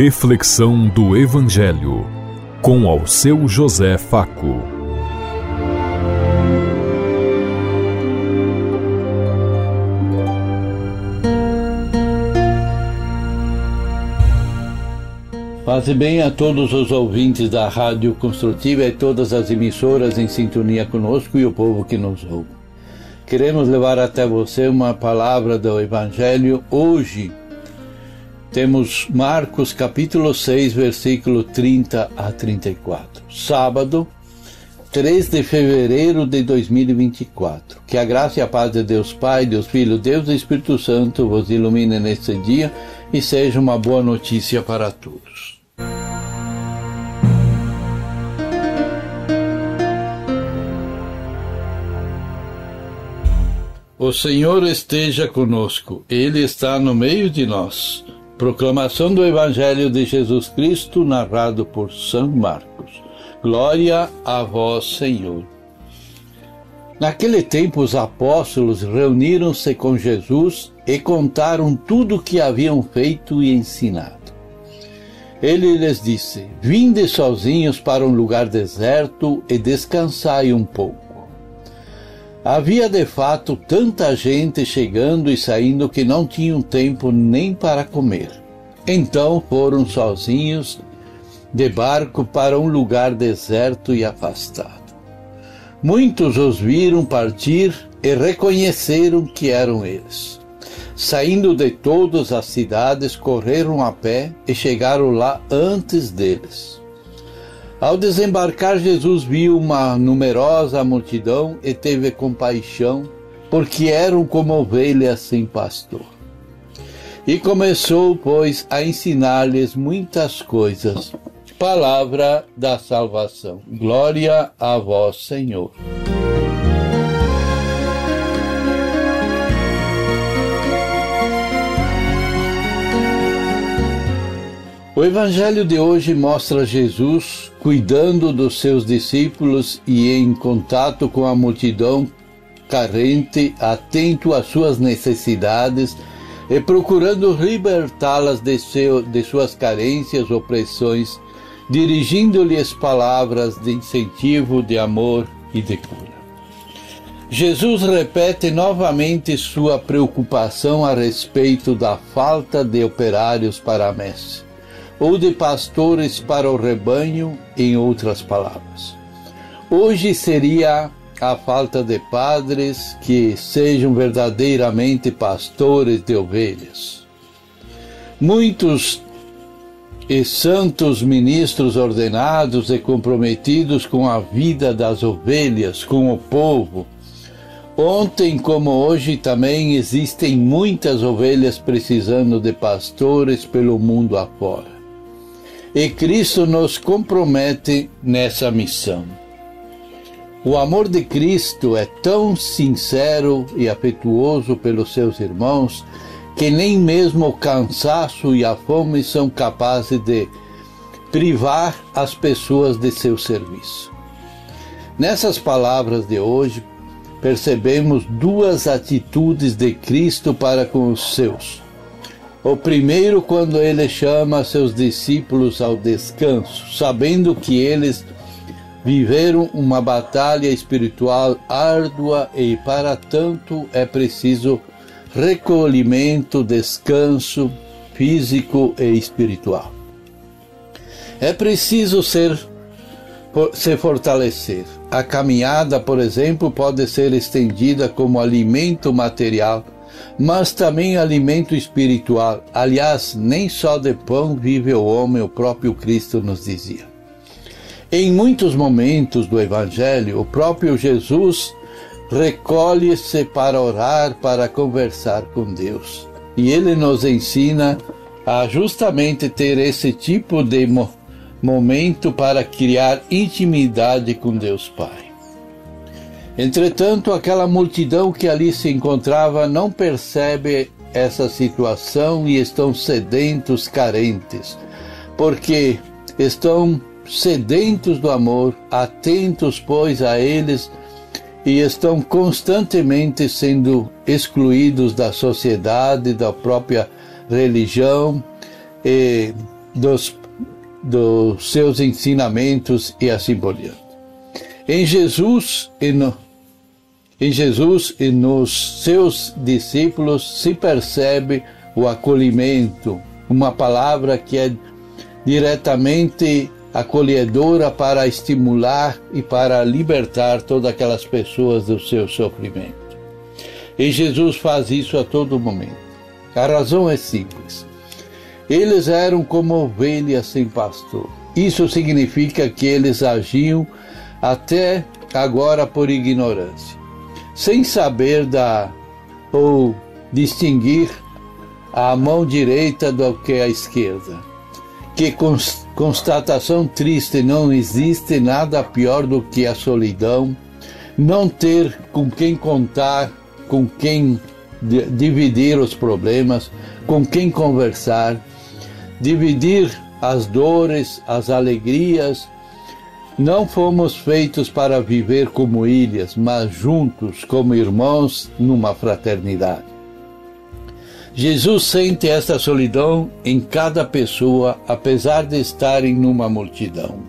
Reflexão do Evangelho com ao seu José Faco. Faze bem a todos os ouvintes da Rádio Construtiva e todas as emissoras em sintonia conosco e o povo que nos ouve. Queremos levar até você uma palavra do Evangelho hoje, temos Marcos capítulo 6, versículo 30 a 34. Sábado, 3 de fevereiro de 2024. Que a graça e a paz de Deus Pai, Deus Filho, Deus e Espírito Santo vos ilumine neste dia e seja uma boa notícia para todos. O Senhor esteja conosco, Ele está no meio de nós. Proclamação do Evangelho de Jesus Cristo, narrado por São Marcos. Glória a vós, Senhor. Naquele tempo, os apóstolos reuniram-se com Jesus e contaram tudo o que haviam feito e ensinado. Ele lhes disse: Vinde sozinhos para um lugar deserto e descansai um pouco. Havia de fato tanta gente chegando e saindo que não tinham tempo nem para comer. Então foram sozinhos de barco para um lugar deserto e afastado. Muitos os viram partir e reconheceram que eram eles. Saindo de todas as cidades, correram a pé e chegaram lá antes deles. Ao desembarcar, Jesus viu uma numerosa multidão e teve compaixão, porque eram como ovelhas sem pastor. E começou, pois, a ensinar-lhes muitas coisas. Palavra da salvação. Glória a vós, Senhor. O Evangelho de hoje mostra Jesus cuidando dos seus discípulos e em contato com a multidão carente, atento às suas necessidades e procurando libertá-las de, de suas carências, opressões, dirigindo-lhes palavras de incentivo, de amor e de cura. Jesus repete novamente sua preocupação a respeito da falta de operários para a messe ou de pastores para o rebanho, em outras palavras. Hoje seria a falta de padres que sejam verdadeiramente pastores de ovelhas. Muitos e santos ministros ordenados e comprometidos com a vida das ovelhas, com o povo. Ontem, como hoje, também existem muitas ovelhas precisando de pastores pelo mundo afora e Cristo nos compromete nessa missão. O amor de Cristo é tão sincero e afetuoso pelos seus irmãos que nem mesmo o cansaço e a fome são capazes de privar as pessoas de seu serviço. Nessas palavras de hoje, percebemos duas atitudes de Cristo para com os seus o primeiro, quando ele chama seus discípulos ao descanso, sabendo que eles viveram uma batalha espiritual árdua e, para tanto, é preciso recolhimento, descanso físico e espiritual. É preciso ser se fortalecer. A caminhada, por exemplo, pode ser estendida como alimento material mas também alimento espiritual. Aliás, nem só de pão vive o homem, o próprio Cristo nos dizia. Em muitos momentos do Evangelho, o próprio Jesus recolhe-se para orar, para conversar com Deus. E ele nos ensina a justamente ter esse tipo de momento para criar intimidade com Deus Pai. Entretanto, aquela multidão que ali se encontrava não percebe essa situação e estão sedentos, carentes, porque estão sedentos do amor, atentos, pois, a eles e estão constantemente sendo excluídos da sociedade, da própria religião, e dos, dos seus ensinamentos e assim por diante. Em Jesus e no, em Jesus e nos seus discípulos se percebe o acolhimento, uma palavra que é diretamente acolhedora para estimular e para libertar todas aquelas pessoas do seu sofrimento. E Jesus faz isso a todo momento. A razão é simples. Eles eram como ovelhas sem pastor. Isso significa que eles agiam até agora por ignorância sem saber da ou distinguir a mão direita do que a esquerda. Que constatação triste, não existe nada pior do que a solidão, não ter com quem contar, com quem dividir os problemas, com quem conversar, dividir as dores, as alegrias, não fomos feitos para viver como ilhas, mas juntos como irmãos numa fraternidade. Jesus sente esta solidão em cada pessoa, apesar de estarem numa multidão.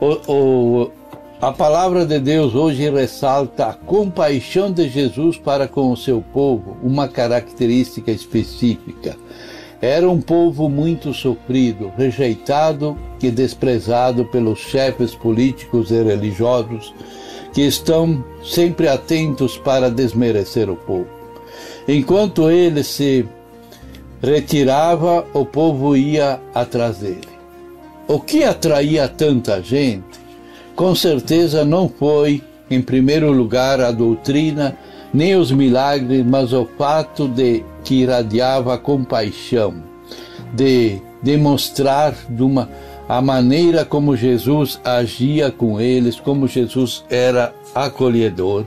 O, o, a palavra de Deus hoje ressalta a compaixão de Jesus para com o seu povo, uma característica específica. Era um povo muito sofrido, rejeitado e desprezado pelos chefes políticos e religiosos que estão sempre atentos para desmerecer o povo. Enquanto ele se retirava, o povo ia atrás dele. O que atraía tanta gente? Com certeza não foi, em primeiro lugar, a doutrina nem os milagres, mas o fato de que irradiava compaixão, de demonstrar de uma, a maneira como Jesus agia com eles, como Jesus era acolhedor.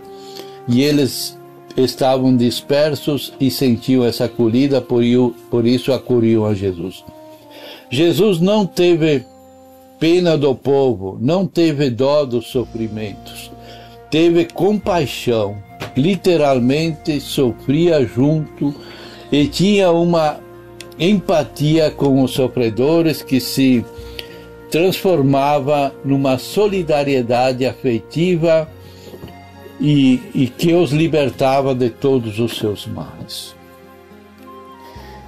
E eles estavam dispersos e sentiam essa acolhida, por, por isso acolhiam a Jesus. Jesus não teve pena do povo, não teve dó dos sofrimentos, teve compaixão literalmente sofria junto e tinha uma empatia com os sofredores que se transformava numa solidariedade afetiva e, e que os libertava de todos os seus males.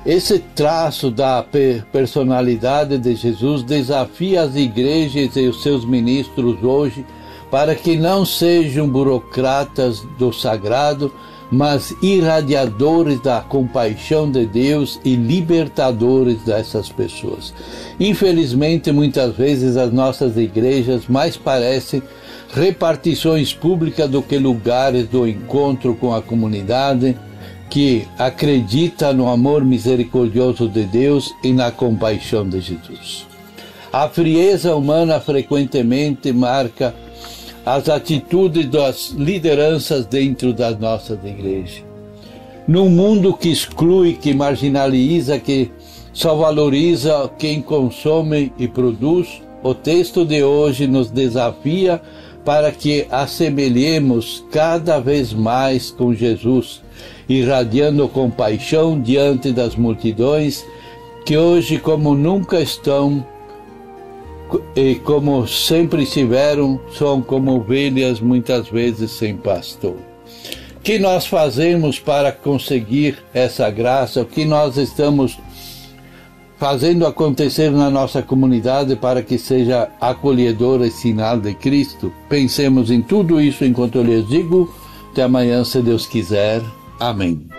Esse traço da personalidade de Jesus desafia as igrejas e os seus ministros hoje para que não sejam burocratas do sagrado, mas irradiadores da compaixão de Deus e libertadores dessas pessoas. Infelizmente, muitas vezes as nossas igrejas mais parecem repartições públicas do que lugares do encontro com a comunidade que acredita no amor misericordioso de Deus e na compaixão de Jesus. A frieza humana frequentemente marca as atitudes das lideranças dentro das nossas igrejas. Num mundo que exclui, que marginaliza, que só valoriza quem consome e produz, o texto de hoje nos desafia para que assemelhemos cada vez mais com Jesus, irradiando compaixão diante das multidões que hoje, como nunca, estão e como sempre estiveram, são como ovelhas muitas vezes sem pastor. O que nós fazemos para conseguir essa graça? O que nós estamos fazendo acontecer na nossa comunidade para que seja acolhedora e sinal de Cristo? Pensemos em tudo isso enquanto eu lhes digo. Até amanhã, se Deus quiser. Amém.